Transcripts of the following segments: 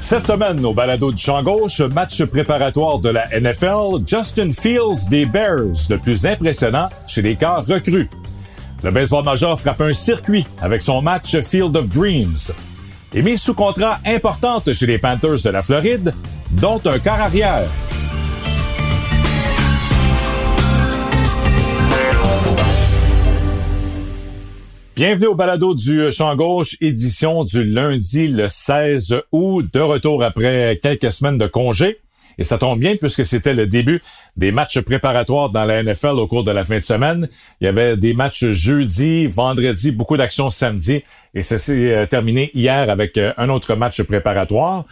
Cette semaine, au balado du champ gauche, match préparatoire de la NFL, Justin Fields des Bears, le plus impressionnant chez les corps recrues. Le baseball major frappe un circuit avec son match Field of Dreams. Et sous contrat importante chez les Panthers de la Floride, dont un quart arrière. Bienvenue au balado du Champ Gauche, édition du lundi le 16 août, de retour après quelques semaines de congé. Et ça tombe bien puisque c'était le début des matchs préparatoires dans la NFL au cours de la fin de semaine. Il y avait des matchs jeudi, vendredi, beaucoup d'actions samedi et ça s'est euh, terminé hier avec euh, un autre match préparatoire.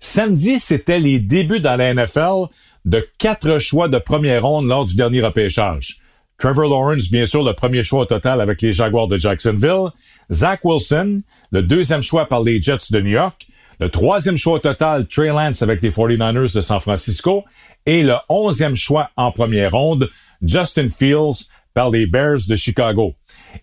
Samedi, c'était les débuts dans la NFL de quatre choix de première ronde lors du dernier repêchage. Trevor Lawrence, bien sûr, le premier choix au total avec les Jaguars de Jacksonville. Zach Wilson, le deuxième choix par les Jets de New York. Le troisième choix total, Trey Lance avec les 49ers de San Francisco. Et le onzième choix en première ronde, Justin Fields par les Bears de Chicago.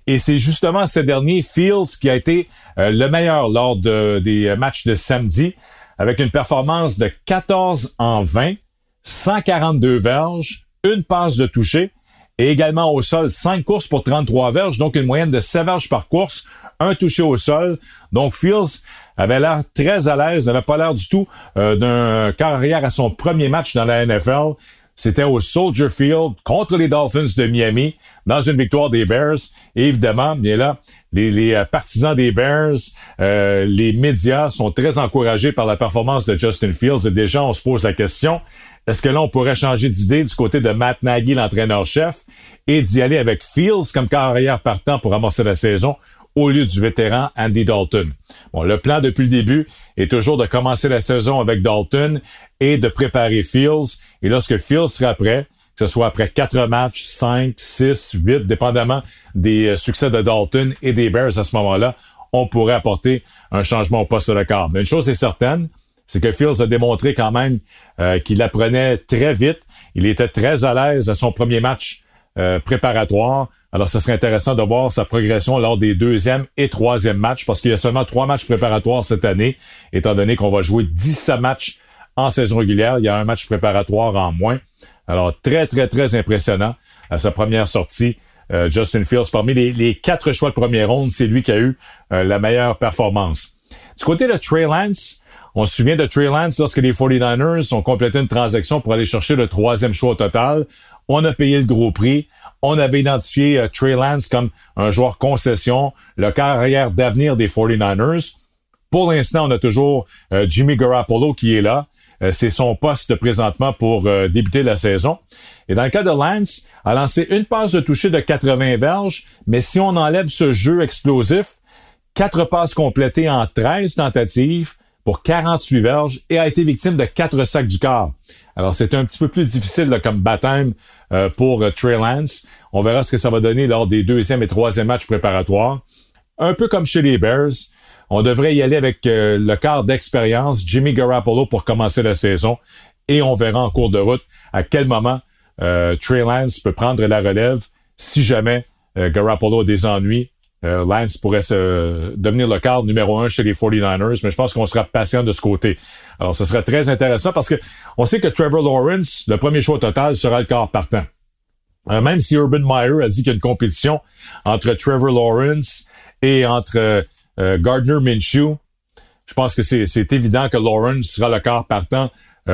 Et c'est justement ce dernier, Fields, qui a été euh, le meilleur lors de, des matchs de samedi, avec une performance de 14 en 20, 142 verges, une passe de toucher, et également au sol, 5 courses pour 33 verges, donc une moyenne de 7 verges par course, un touché au sol. Donc Fields avait l'air très à l'aise, n'avait pas l'air du tout euh, d'un carrière à son premier match dans la NFL. C'était au Soldier Field contre les Dolphins de Miami dans une victoire des Bears. Et évidemment, bien là, les, les euh, partisans des Bears, euh, les médias sont très encouragés par la performance de Justin Fields. Et déjà, on se pose la question, est-ce que là, pourrait changer d'idée du côté de Matt Nagy, l'entraîneur-chef, et d'y aller avec Fields comme carrière partant pour amorcer la saison? Au lieu du vétéran Andy Dalton. Bon, le plan depuis le début est toujours de commencer la saison avec Dalton et de préparer Fields. Et lorsque Fields sera prêt, que ce soit après quatre matchs, cinq, six, huit, dépendamment des euh, succès de Dalton et des Bears à ce moment-là, on pourrait apporter un changement au poste de quart. Mais une chose est certaine, c'est que Fields a démontré quand même euh, qu'il apprenait très vite. Il était très à l'aise à son premier match euh, préparatoire. Alors, ce serait intéressant de voir sa progression lors des deuxième et troisième matchs, parce qu'il y a seulement trois matchs préparatoires cette année, étant donné qu'on va jouer 17 matchs en saison régulière. Il y a un match préparatoire en moins. Alors, très, très, très impressionnant à sa première sortie. Euh, Justin Fields, parmi les, quatre choix de première ronde, c'est lui qui a eu la meilleure performance. Du côté de Trey Lance, on se souvient de Trey Lance lorsque les 49ers ont complété une transaction pour aller chercher le troisième choix au total. On a payé le gros prix. On avait identifié euh, Trey Lance comme un joueur concession, le carrière d'avenir des 49ers. Pour l'instant, on a toujours euh, Jimmy Garoppolo qui est là. Euh, c'est son poste présentement pour débuter la saison. Et dans le cas de Lance, a lancé une passe de toucher de 80 verges, mais si on enlève ce jeu explosif, quatre passes complétées en 13 tentatives, pour 48 verges et a été victime de quatre sacs du corps. Alors, c'est un petit peu plus difficile comme baptême euh, pour euh, Trey Lance. On verra ce que ça va donner lors des deuxième et troisième matchs préparatoires. Un peu comme chez les Bears, on devrait y aller avec euh, le quart d'expérience, Jimmy Garoppolo, pour commencer la saison. Et on verra en cours de route à quel moment Trey Lance peut prendre la relève si jamais Garoppolo a des ennuis euh, Lance pourrait se, devenir le cadre numéro un chez les 49ers, mais je pense qu'on sera patient de ce côté. Alors, ce serait très intéressant parce que on sait que Trevor Lawrence, le premier choix total, sera le quart partant. Euh, même si Urban Meyer a dit qu'il y a une compétition entre Trevor Lawrence et entre euh, Gardner Minshew, je pense que c'est évident que Lawrence sera le quart partant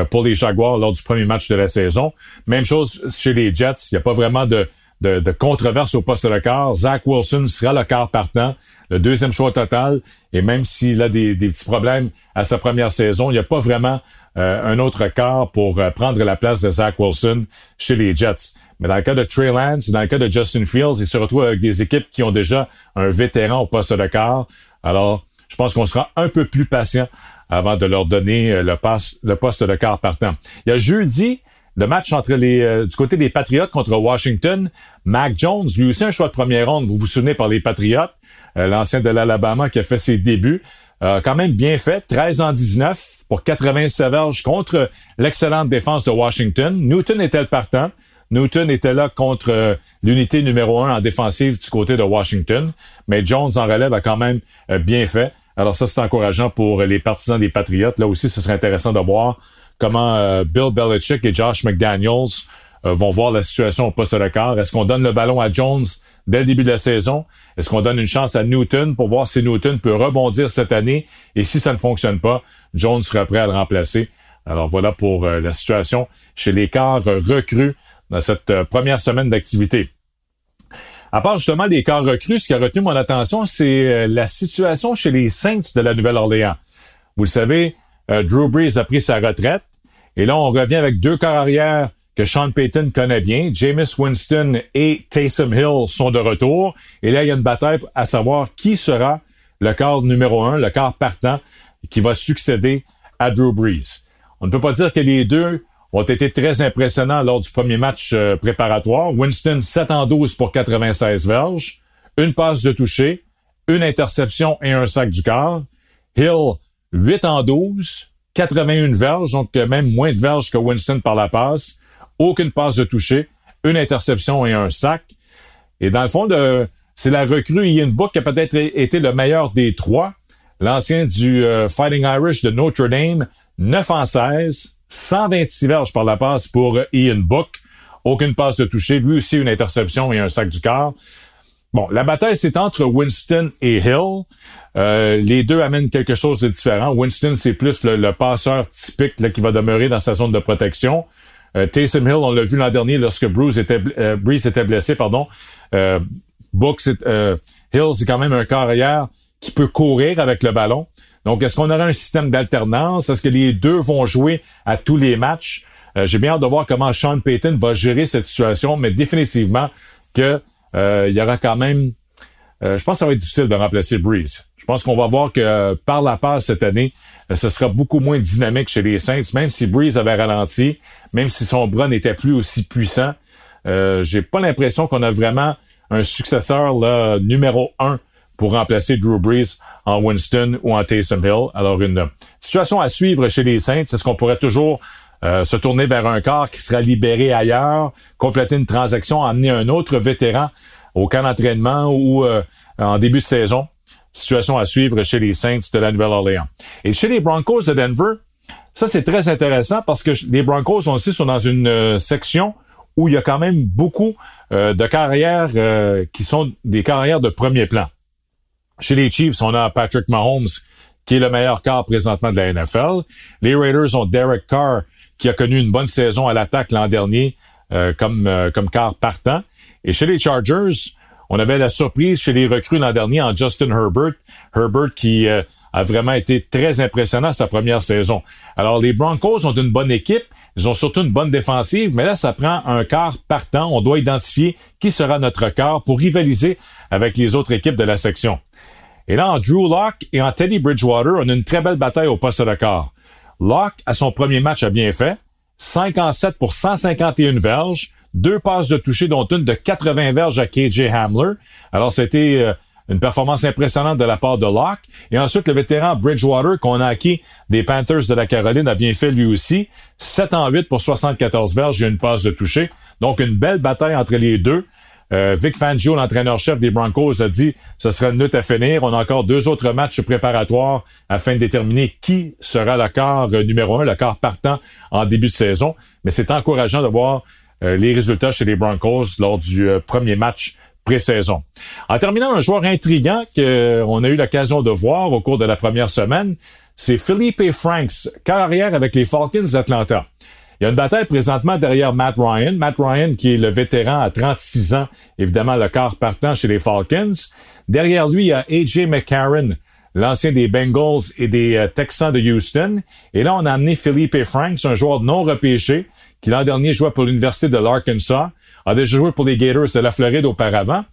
pour les Jaguars lors du premier match de la saison. Même chose chez les Jets, il n'y a pas vraiment de, de, de controverse au poste de quart. Zach Wilson sera le quart partant, le deuxième choix total. Et même s'il a des, petits problèmes à sa première saison, il n'y a pas vraiment euh, un autre quart pour euh, prendre la place de Zach Wilson chez les Jets. Mais dans le cas de Trey Lance, dans le cas de Justin Fields, se retrouve avec des équipes qui ont déjà un vétéran au poste de quart. Alors, je pense qu'on sera un peu plus patient avant de leur donner euh, le poste de quart partant. Il y a jeudi, le match entre les euh, du côté des Patriots contre Washington, Mac Jones, lui aussi un choix de première ronde, vous vous souvenez par les Patriots, euh, l'ancien de l'Alabama qui a fait ses débuts, quand même bien fait, 13 en 19 pour 87 verges contre l'excellente défense de Washington. Newton était le partant. Newton était là contre l'unité numéro un en défensive du côté de Washington, mais Jones en relève a quand même bien fait. Alors ça, c'est encourageant pour les partisans des Patriotes. Là aussi, ce serait intéressant de voir comment euh, Bill Belichick et Josh McDaniels euh, vont voir la situation au poste de quart. Est-ce qu'on donne le ballon à Jones dès le début de la saison? Est-ce qu'on donne une chance à Newton pour voir si Newton peut rebondir cette année? Et si ça ne fonctionne pas, Jones sera prêt à le remplacer. Alors voilà pour euh, la situation chez les quarts recrues dans cette première semaine d'activité. À part justement les cas recrues, ce qui a retenu mon attention, c'est la situation chez les Saints de la Nouvelle-Orléans. Vous le savez, euh, Drew Brees a pris sa retraite. Et là, on revient avec deux corps arrière que Sean Payton connaît bien. Jameis Winston et Taysom Hill sont de retour. Et là, il y a une bataille à savoir qui sera le corps numéro un, le corps partant, qui va succéder à Drew Brees. On ne peut pas dire que les deux ont été très impressionnants lors du premier match euh, préparatoire. Winston, 7 en 12 pour 96 verges, une passe de toucher, une interception et un sac du quart. Hill, 8 en 12, 81 verges, donc même moins de verges que Winston par la passe. Aucune passe de toucher, une interception et un sac. Et dans le fond, c'est la recrue Ian Book qui a peut-être été le meilleur des trois. L'ancien du euh, Fighting Irish de Notre Dame, 9 en 16, 126 verges par la passe pour Ian Book. Aucune passe de toucher. Lui aussi, une interception et un sac du quart. Bon, la bataille, c'est entre Winston et Hill. Euh, les deux amènent quelque chose de différent. Winston, c'est plus le, passeur typique là, qui va demeurer dans sa zone de protection. Euh, Taysom Hill, on l'a vu l'an dernier lorsque Bruce était, euh, était blessé, pardon. Euh, Book, euh, Hill, c'est quand même un carrière qui peut courir avec le ballon. Donc, est-ce qu'on aura un système d'alternance? Est-ce que les deux vont jouer à tous les matchs? Euh, j'ai bien hâte de voir comment Sean Payton va gérer cette situation, mais définitivement que euh, il y aura quand même. Euh, je pense que ça va être difficile de remplacer Breeze. Je pense qu'on va voir que par la passe cette année, ce sera beaucoup moins dynamique chez les Saints, même si Breeze avait ralenti, même si son bras n'était plus aussi puissant. j'ai pas l'impression qu'on a vraiment un successeur là, numéro un pour remplacer Drew Brees en Winston ou en Taysom Hill. Alors, une situation à suivre chez les Saints, c'est ce qu'on pourrait toujours euh, se tourner vers un corps qui sera libéré ailleurs, compléter une transaction, amener un autre vétéran au camp d'entraînement ou euh, en début de saison. Situation à suivre chez les Saints de la Nouvelle-Orléans. Et chez les Broncos de Denver, ça c'est très intéressant parce que les Broncos aussi sont dans une euh, section où il y a quand même beaucoup de carrières qui sont des carrières de premier plan. Chez les Chiefs, on a Patrick Mahomes, qui est le meilleur quart présentement de la NFL. Les Raiders ont Derek Carr, qui a connu une bonne saison à l'attaque l'an dernier euh, comme, euh, comme quart partant. Et chez les Chargers, on avait la surprise chez les recrues l'an dernier en Justin Herbert. Herbert qui euh, a vraiment été très impressionnant sa première saison. Alors, les Broncos ont une bonne équipe. Ils ont surtout une bonne défensive, mais là, ça prend un quart partant. On doit identifier qui sera notre quart pour rivaliser avec les autres équipes de la section. Et là, en Drew Locke et en Teddy Bridgewater, on a une très belle bataille au poste de quart. Locke, à son premier match, a bien fait. 5 en 7 pour 151 verges. Deux passes de toucher, dont une de 80 verges à KJ Hamler. Alors, c'était euh, une performance impressionnante de la part de Locke. Et ensuite, le vétéran Bridgewater, qu'on a acquis des Panthers de la Caroline, a bien fait lui aussi. 7 en 8 pour 74 verges et une passe de toucher. Donc, une belle bataille entre les deux. Euh, Vic Fangio, l'entraîneur-chef des Broncos, a dit ce sera une lutte à finir. On a encore deux autres matchs préparatoires afin de déterminer qui sera le quart euh, numéro un, le quart partant en début de saison. Mais c'est encourageant de voir euh, les résultats chez les Broncos lors du premier match pré-saison. En terminant, un joueur intriguant qu'on a eu l'occasion de voir au cours de la première semaine, c'est Philippe Franks, carrière avec les Falcons d'Atlanta. Il y a une bataille présentement derrière Matt Ryan. Matt Ryan, qui est le vétéran à 36 ans, évidemment le quart partant chez les Falcons. Derrière lui, il y a AJ McCarron, l'ancien des Bengals et des euh, Texans de Houston. Et là, on a amené Philippe Franks, un joueur non repêché, qui l'an dernier jouait pour l'Université de l'Arkansas, a déjà joué pour les Gators de la Floride auparavant.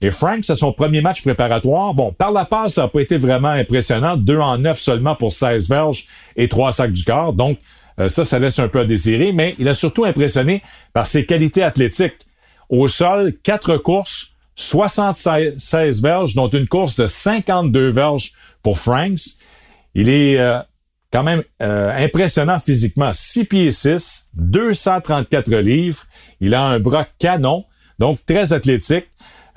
Et Franks, c'est son premier match préparatoire. Bon, par la passe, ça n'a pas été vraiment impressionnant. Deux en neuf seulement pour 16 verges et trois sacs du corps. Donc, euh, ça, ça laisse un peu à désirer, mais il a surtout impressionné par ses qualités athlétiques. Au sol, quatre courses, 76 verges, dont une course de 52 verges pour Franks. Il est euh, quand même euh, impressionnant physiquement. 6 pieds 6, 234 livres. Il a un bras canon, donc très athlétique.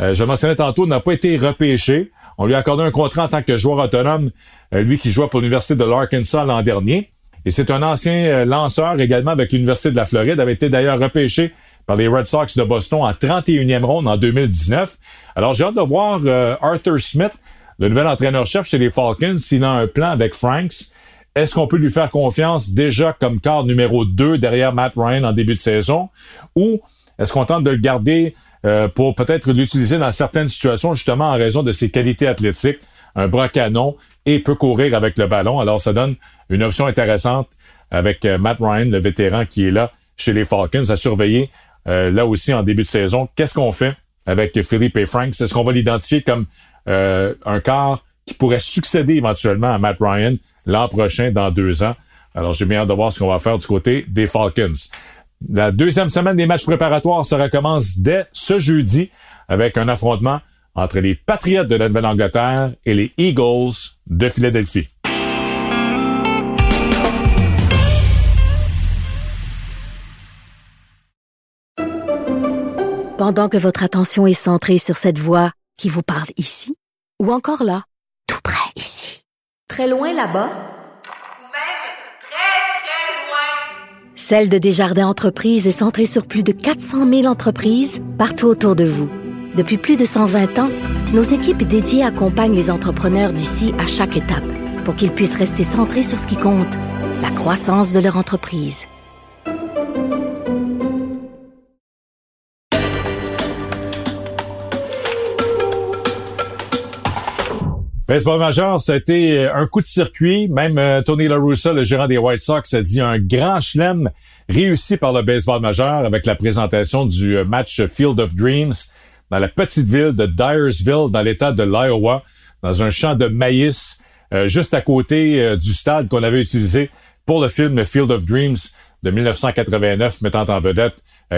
Je mentionnais tantôt, n'a pas été repêché. On lui a accordé un contrat en tant que joueur autonome, lui qui jouait pour l'Université de l'Arkansas l'an dernier. Et c'est un ancien lanceur également avec l'Université de la Floride, avait été d'ailleurs repêché par les Red Sox de Boston en 31e ronde en 2019. Alors j'ai hâte de voir euh, Arthur Smith, le nouvel entraîneur-chef chez les Falcons, s'il a un plan avec Franks. Est-ce qu'on peut lui faire confiance déjà comme quart numéro 2 derrière Matt Ryan en début de saison? Ou est-ce qu'on tente de le garder euh, pour peut-être l'utiliser dans certaines situations justement en raison de ses qualités athlétiques, un bras canon et peut courir avec le ballon. Alors ça donne une option intéressante avec euh, Matt Ryan, le vétéran qui est là chez les Falcons à surveiller euh, là aussi en début de saison. Qu'est-ce qu'on fait avec Philippe et Frank? Est-ce qu'on va l'identifier comme euh, un quart qui pourrait succéder éventuellement à Matt Ryan l'an prochain, dans deux ans? Alors, j'ai bien hâte de voir ce qu'on va faire du côté des Falcons. La deuxième semaine des matchs préparatoires, ça recommence dès ce jeudi avec un affrontement entre les Patriots de la Nouvelle-Angleterre et les Eagles de Philadelphie. Pendant que votre attention est centrée sur cette voix qui vous parle ici, ou encore là, tout près ici, très loin là-bas, Ou même très, très loin. Celle de Desjardins Entreprises est centrée sur plus de 400 000 entreprises partout autour de vous. Depuis plus de 120 ans, nos équipes dédiées accompagnent les entrepreneurs d'ici à chaque étape pour qu'ils puissent rester centrés sur ce qui compte, la croissance de leur entreprise. Baseball majeur, ça a été un coup de circuit. Même euh, Tony La Russa, le gérant des White Sox, a dit un grand chelem réussi par le baseball majeur avec la présentation du euh, match Field of Dreams dans la petite ville de Dyersville, dans l'État de l'Iowa, dans un champ de maïs, euh, juste à côté du stade qu'on avait utilisé pour le film Field of Dreams de 1989, mettant en vedette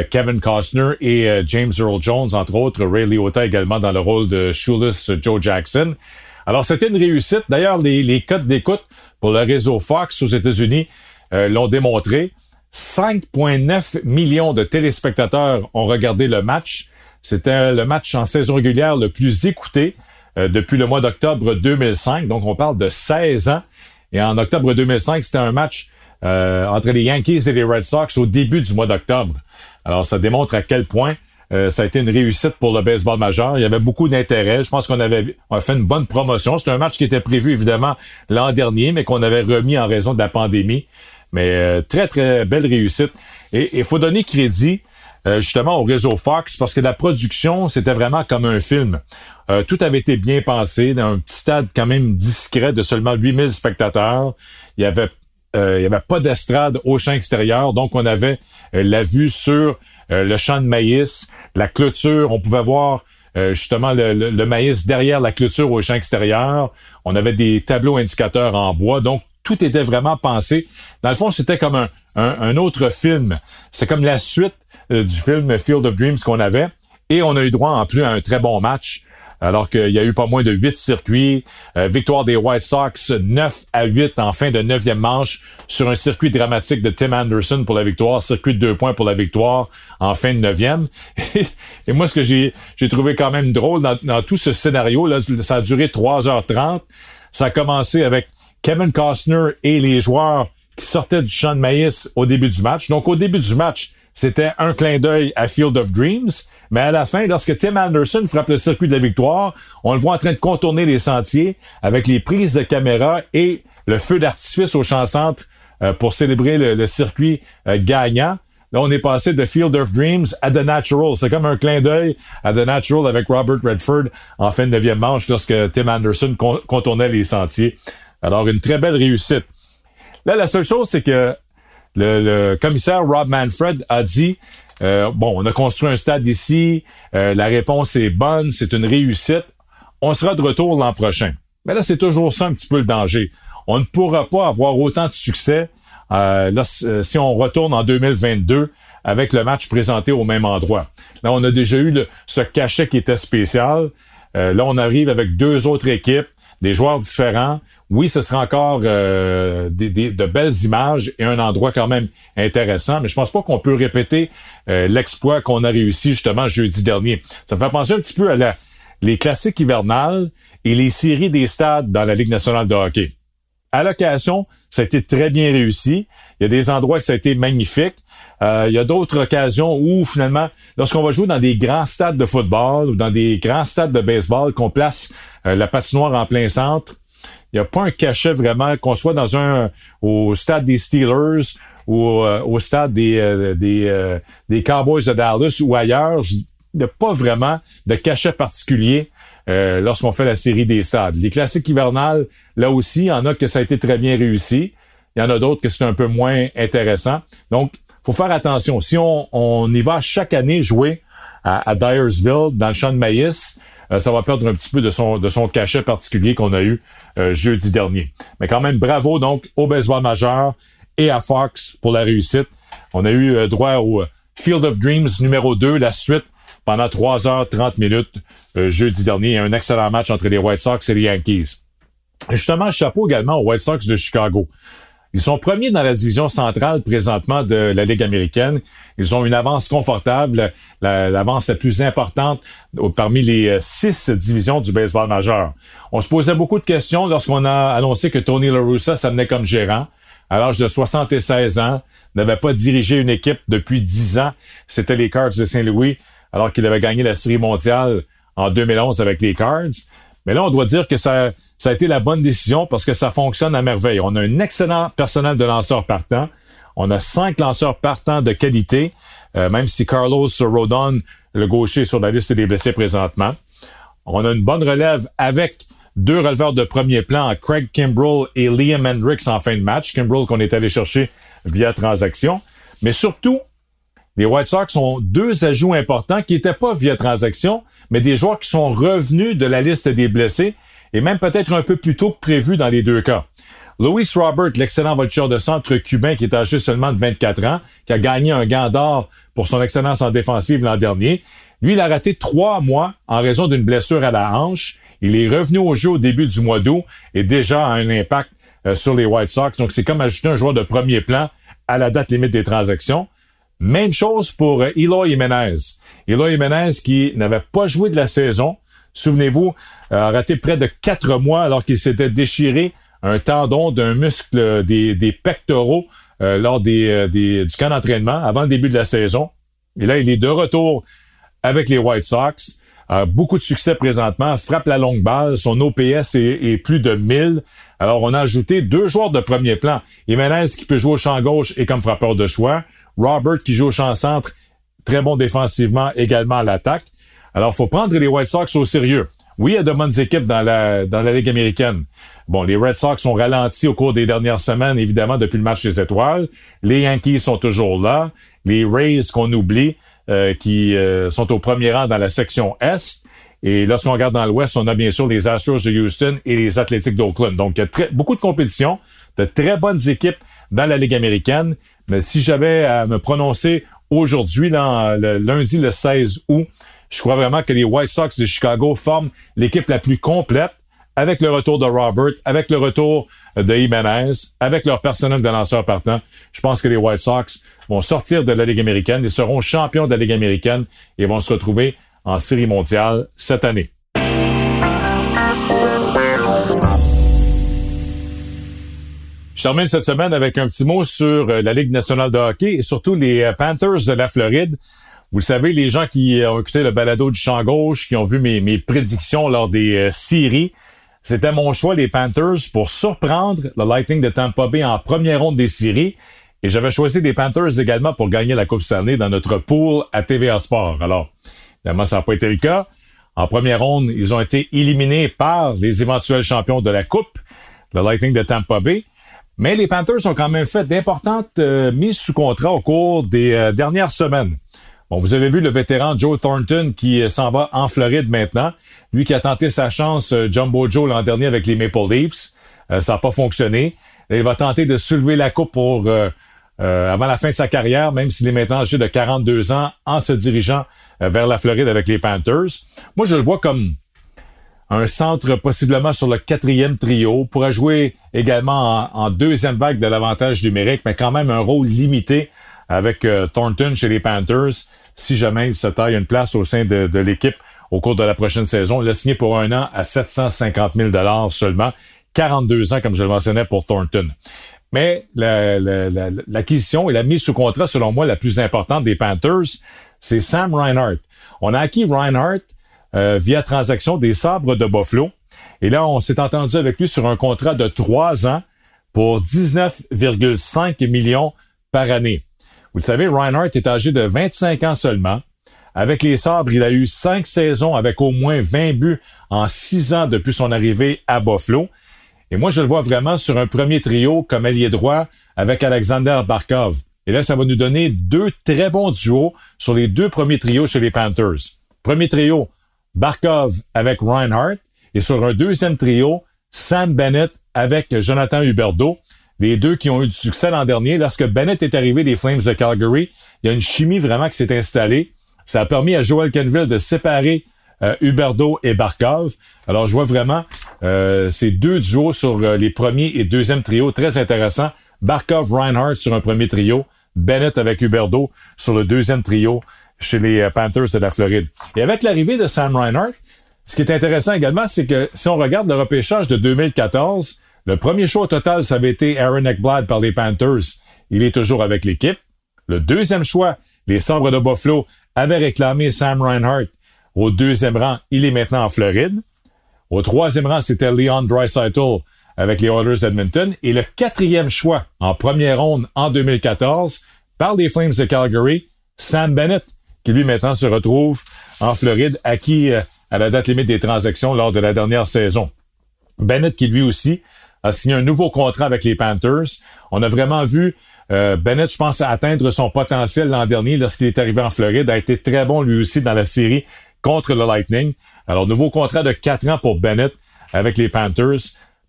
Kevin Costner et James Earl Jones, entre autres, Ray Liotta également dans le rôle de Shoeless Joe Jackson. Alors, c'était une réussite. D'ailleurs, les, les codes d'écoute pour le réseau Fox aux États-Unis euh, l'ont démontré. 5,9 millions de téléspectateurs ont regardé le match. C'était le match en saison régulière le plus écouté euh, depuis le mois d'octobre 2005. Donc, on parle de 16 ans. Et en octobre 2005, c'était un match euh, entre les Yankees et les Red Sox au début du mois d'octobre. Alors, ça démontre à quel point euh, ça a été une réussite pour le baseball majeur. Il y avait beaucoup d'intérêt. Je pense qu'on avait on a fait une bonne promotion. C'était un match qui était prévu évidemment l'an dernier, mais qu'on avait remis en raison de la pandémie. Mais euh, très, très belle réussite. Et il faut donner crédit euh, justement au réseau Fox parce que la production, c'était vraiment comme un film. tout avait été bien pensé dans un petit stade quand même discret de seulement 8000 spectateurs. Il y avait il y avait pas d'estrade au champ extérieur, donc on avait la vue sur le champ de maïs, la clôture, on pouvait voir euh, justement le, maïs derrière la clôture au champ extérieur. On avait des tableaux indicateurs en bois, donc tout était vraiment pensé. Dans le fond, c'était comme un, autre film. C'est comme la suite euh, du film Field of Dreams qu'on avait. Et on a eu droit en plus à un très bon match alors qu'il y a eu pas moins de huit circuits. Euh, victoire des White Sox 9 à 8 en fin de neuvième manche sur un circuit dramatique de Tim Anderson pour la victoire, circuit de deux points pour la victoire en fin de neuvième. Et moi, ce que j'ai, j'ai trouvé quand même drôle dans, tout ce scénario, là, ça a duré 3h30. Ça a commencé avec Kevin Costner et les joueurs qui sortaient du champ de maïs au début du match. Donc, au début du match, c'était un clin d'œil à Field of Dreams. Mais à la fin, lorsque Tim Anderson frappe le circuit de la victoire, on le voit en train de contourner les sentiers avec les prises de caméra et le feu d'artifice au champ centre euh, pour célébrer le, circuit euh, gagnant. Là, on est passé de Field of Dreams à The Natural. C'est comme un clin d'œil à The Natural avec Robert Redford en fin de neuvième manche lorsque Tim Anderson con- contournait les sentiers. Alors, une très belle réussite. Là, la seule chose, c'est que le, commissaire Rob Manfred a dit euh, bon, on a construit un stade ici, euh, la réponse est bonne, c'est une réussite. On sera de retour l'an prochain. Mais là, c'est toujours ça un petit peu le danger. On ne pourra pas avoir autant de succès euh, si on retourne en 2022 avec le match présenté au même endroit. Là, on a déjà eu ce cachet qui était spécial. Là, on arrive avec deux autres équipes, des joueurs différents. Oui, ce sera encore euh, des, de belles images et un endroit quand même intéressant, mais je pense pas qu'on peut répéter euh, l'exploit qu'on a réussi justement jeudi dernier. Ça me fait penser un petit peu à la, les classiques hivernales et les séries des stades dans la Ligue nationale de hockey. À l'occasion, ça a été très bien réussi. Il y a des endroits que ça a été magnifique. Euh, il y a d'autres occasions où finalement, lorsqu'on va jouer dans des grands stades de football ou dans des grands stades de baseball, qu'on place euh, la patinoire en plein centre, il n'y a pas un cachet vraiment, qu'on soit dans un au stade des Steelers ou euh, au stade des, euh, des, euh, des Cowboys de Dallas ou ailleurs. Il n'y a pas vraiment de cachet particulier euh, lorsqu'on fait la série des stades. Les classiques hivernales, là aussi, il y en a que ça a été très bien réussi. Il y en a d'autres que c'est un peu moins intéressant. Donc, faut faire attention. Si on, on y va chaque année jouer à, à Dyersville, dans le champ de maïs, euh, ça va perdre un petit peu de son, de son cachet particulier qu'on a eu euh, jeudi dernier. Mais quand même, bravo donc au baseball majeur et à Fox pour la réussite. On a eu euh, droit au Field of Dreams numéro 2, la suite, pendant 3h30 minutes euh, jeudi dernier. Un excellent match entre les White Sox et les Yankees. Justement, chapeau également aux White Sox de Chicago. Ils sont premiers dans la division centrale présentement de la Ligue américaine. Ils ont une avance confortable, la- l'avance la, plus importante parmi les euh, six divisions du baseball majeur. On se posait beaucoup de questions lorsqu'on a annoncé que Tony La Russa s'amenait comme gérant. À l'âge de 76 ans, n'avait pas dirigé une équipe depuis 10 ans. C'était les Cards de Saint-Louis, alors qu'il avait gagné la Série mondiale en 2011 avec les Cards. Mais là, on doit dire que ça, ça a été la bonne décision parce que ça fonctionne à merveille. On a un excellent personnel de lanceurs partants. On a cinq lanceurs partants de qualité, euh, même si Carlos Rodon, le gaucher, est sur la liste des blessés présentement. On a une bonne relève avec deux releveurs de premier plan, Craig Kimbrell et Liam Hendricks en fin de match. Kimbrell qu'on est allé chercher via transaction. Mais surtout, les White Sox ont deux ajouts importants qui n'étaient pas via transaction, mais des joueurs qui sont revenus de la liste des blessés et même peut-être un peu plus tôt que prévu dans les deux cas. Louis Robert, l'excellent voltigeur de centre cubain qui est âgé seulement de 24 ans, qui a gagné un gant d'or pour son excellence en défensive l'an dernier, lui, il a raté trois mois en raison d'une blessure à la hanche. Il est revenu au jeu au début du mois d'août et déjà a un impact euh, sur les White Sox. Donc, c'est comme ajouter un joueur de premier plan à la date limite des transactions. Même chose pour euh, Eloy Jimenez. Eloy Jimenez qui n'avait pas joué de la saison. Souvenez-vous, euh, a raté près de quatre mois alors qu'il s'était déchiré un tendon d'un muscle des, des pectoraux euh, lors euh, des- du camp d'entraînement avant le début de la saison. Et là, il est de retour avec les White Sox. Beaucoup de succès présentement, frappe la longue balle, son OPS est, plus de 1000. Alors, on a ajouté deux joueurs de premier plan. Jimenez qui peut jouer au champ gauche et comme frappeur de choix. Robert qui joue au champ centre, très bon défensivement, également à l'attaque. Alors, faut prendre les White Sox au sérieux. Oui, il y a de bonnes équipes dans la, dans la Ligue américaine. Bon, les Red Sox ont ralenti au cours des dernières semaines, évidemment, depuis le match des étoiles. Les Yankees sont toujours là. Les Rays qu'on oublie, euh, qui euh, sont au premier rang dans la section Est. Et lorsqu'on regarde dans l'Ouest, on a bien sûr les Astros de Houston et les Athletics d'Oakland. Donc, il y a très, beaucoup de compétition, de très bonnes équipes dans la Ligue américaine. Mais si j'avais à me prononcer aujourd'hui, le lundi le 16 août, je crois vraiment que les White Sox de Chicago forment l'équipe la plus complète avec le retour de Robert, avec le retour de Jimenez, avec leur personnel de lanceurs partant. Je pense que les White Sox vont sortir de la Ligue américaine et seront champions de la Ligue américaine et vont se retrouver en série mondiale cette année. Je termine cette semaine avec un petit mot sur euh, la Ligue nationale de hockey et surtout les euh, Panthers de la Floride. Vous le savez, les gens qui ont écouté le balado du champ gauche, qui ont vu mes, mes prédictions lors des euh, séries, C'était mon choix, les Panthers, pour surprendre le Lightning de Tampa Bay en première ronde des séries. Et j'avais choisi les Panthers également pour gagner la Coupe Stanley dans notre pool à TVA Sport. Alors, évidemment, ça n'a pas été le cas. En première ronde, ils ont été éliminés par les éventuels champions de la Coupe, le Lightning de Tampa Bay. Mais les Panthers ont quand même fait d'importantes euh, mises sous contrat au cours des euh, dernières semaines. Bon, vous avez vu le vétéran Joe Thornton qui euh, s'en va en Floride maintenant. Lui qui a tenté sa chance Jumbo Joe l'an dernier avec les Maple Leafs. ça n'a pas fonctionné. Il va tenter de soulever la coupe pour avant la fin de sa carrière, même s'il est maintenant âgé de 42 ans, en se dirigeant vers la Floride avec les Panthers. Moi, je le vois comme un centre possiblement sur le quatrième trio, pourra jouer également en, deuxième vague de l'avantage numérique, mais quand même un rôle limité avec euh, Thornton chez les Panthers, si jamais il se taille une place au sein de, l'équipe au cours de la prochaine saison. Il a signé pour un an à 750 000 seulement, 42 ans comme je le mentionnais pour Thornton. Mais l'acquisition et la mise sous contrat, selon moi, la plus importante des Panthers, c'est Sam Reinhardt. On a acquis Reinhardt euh, via transaction des sabres de Buffalo. Et là, on s'est entendu avec lui sur un contrat de trois ans pour 19,5 millions par année. Vous le savez, Reinhardt est âgé de 25 ans seulement. Avec les sabres, il a eu cinq saisons avec au moins 20 buts en six ans depuis son arrivée à Buffalo. Et moi, je le vois vraiment sur un premier trio comme allié droit avec Alexander Barkov. Et là, ça va nous donner deux très bons duos sur les deux premiers trios chez les Panthers. Premier trio, Barkov avec Reinhardt et sur un deuxième trio, Sam Bennett avec Jonathan Huberdeau. Les deux qui ont eu du succès l'an dernier. Lorsque Bennett est arrivé des Flames de Calgary, il y a une chimie vraiment qui s'est installée. Ça a permis à Joel Kenville de séparer euh, Huberdeau et Barkov. Alors, je vois vraiment euh, ces deux duos sur euh, les premiers et deuxième trios très intéressants. Barkov, Reinhardt sur un premier trio, Bennett avec Huberdeau sur le deuxième trio chez les euh, Panthers de la Floride. Et avec l'arrivée de Sam Reinhardt, ce qui est intéressant également, c'est que si on regarde le repêchage de 2014, le premier choix total, ça avait été Aaron Eckblad par les Panthers. Il est toujours avec l'équipe. Le deuxième choix, les Sabres de Buffalo avaient réclamé Sam Reinhardt. Au deuxième rang, il est maintenant en Floride. Au troisième rang, c'était Leon Dreisaitl avec les Oilers Edmonton. Et le quatrième choix en première ronde en 2014 par les Flames de Calgary, Sam Bennett qui lui maintenant se retrouve en Floride, acquis euh, à la date limite des transactions lors de la dernière saison. Bennett qui lui aussi a signé un nouveau contrat avec les Panthers. On a vraiment vu euh, Bennett, je pense, atteindre son potentiel l'an dernier lorsqu'il est arrivé en Floride, a été très bon lui aussi dans la série contre le Lightning. Alors, nouveau contrat de quatre ans pour Bennett avec les Panthers.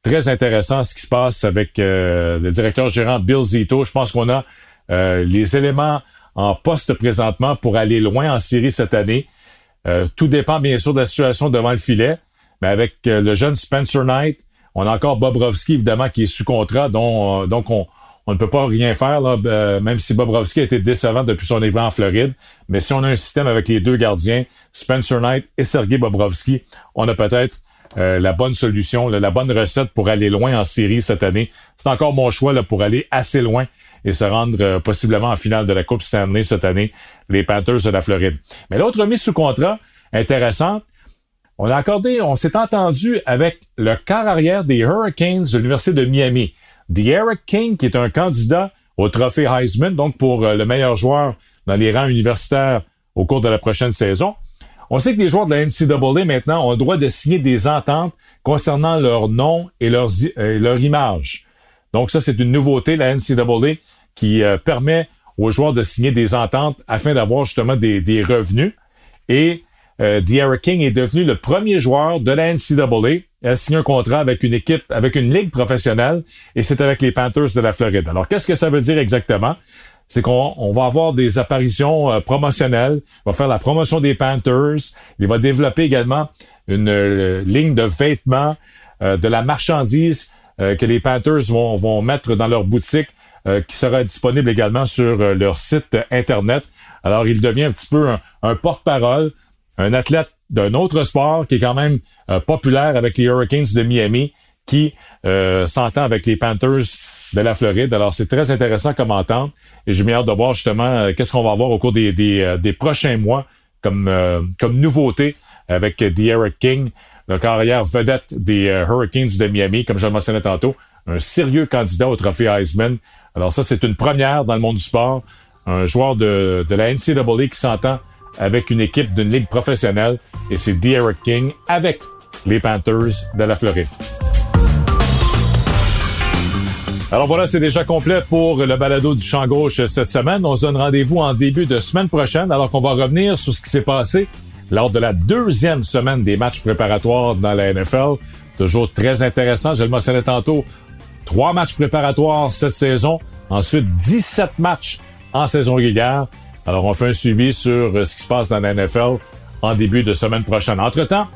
Très intéressant ce qui se passe avec euh, le directeur gérant Bill Zito. Je pense qu'on a les éléments en poste présentement pour aller loin en série cette année. Euh, tout dépend bien sûr de la situation devant le filet, mais avec euh, le jeune Spencer Knight, on a encore Bobrovski évidemment qui est sous contrat, euh, donc on, ne peut pas rien faire, là, même si Bobrovski a été décevant depuis son arrivée en Floride. Mais si on a un système avec les deux gardiens, Spencer Knight et Sergei Bobrovski, on a peut-être la bonne solution, la bonne recette pour aller loin en série cette année. C'est encore mon choix là, pour aller assez loin et se rendre euh, possiblement en finale de la Coupe Stanley cette année, les Panthers de la Floride. Mais l'autre mise sous contrat intéressante, on a accordé, on s'est entendu avec le quart arrière des Hurricanes de l'Université de Miami. The Eric King, qui est un candidat au trophée Heisman, donc pour euh, le meilleur joueur dans les rangs universitaires au cours de la prochaine saison. On sait que les joueurs de la NCAA maintenant ont le droit de signer des ententes concernant leur nom et leur, euh, image. Donc ça, c'est une nouveauté, la NCAA, qui euh, permet aux joueurs de signer des ententes afin d'avoir justement des, revenus. Et euh, King est devenu le premier joueur de la NCAA à signer un contrat avec une équipe, avec une ligue professionnelle, et c'est avec les Panthers de la Floride. Alors, qu'est-ce que ça veut dire exactement? C'est qu'on va avoir des apparitions euh, promotionnelles, il va faire la promotion des Panthers, il va développer également une euh, ligne de vêtements, de la marchandise euh, que les Panthers vont, vont mettre dans leur boutique, euh, qui sera disponible également sur euh, leur site Internet. Alors, il devient un petit peu un, porte-parole, un athlète d'un autre sport qui est quand même populaire avec les Hurricanes de Miami, qui s'entend avec les Panthers de la Floride. Alors, c'est très intéressant comme entente et j'ai hâte de voir justement qu'est-ce qu'on va avoir au cours des, des, prochains mois comme, comme nouveauté avec Eric King le carrière vedette des euh, Hurricanes de Miami, comme je le mentionnais tantôt, un sérieux candidat au trophée Heisman. Alors ça, c'est une première dans le monde du sport. Un joueur de, de la NCAA qui s'entend avec une équipe d'une ligue professionnelle, et c'est Derek King avec les Panthers de la Floride. Alors voilà, c'est déjà complet pour le balado du champ gauche cette semaine. On se donne rendez-vous en début de semaine prochaine, alors qu'on va revenir sur ce qui s'est passé lors de la deuxième semaine des matchs préparatoires dans la NFL. Toujours très intéressant. Je le mentionnais tantôt. Trois matchs préparatoires cette saison. Ensuite, 17 matchs en saison régulière. Alors, on fait un suivi sur ce qui se passe dans la NFL en début de semaine prochaine. Entre-temps,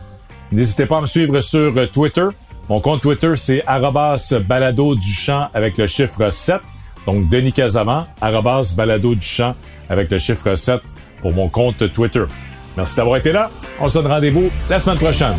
n'hésitez pas à me suivre sur Twitter. Mon compte Twitter, c'est arrobas balado du champ avec le chiffre 7. Donc, Denis Casaman, arrobas balado du champ avec le chiffre 7 pour mon compte Twitter. Merci d'avoir été là. On se donne rendez-vous la semaine prochaine.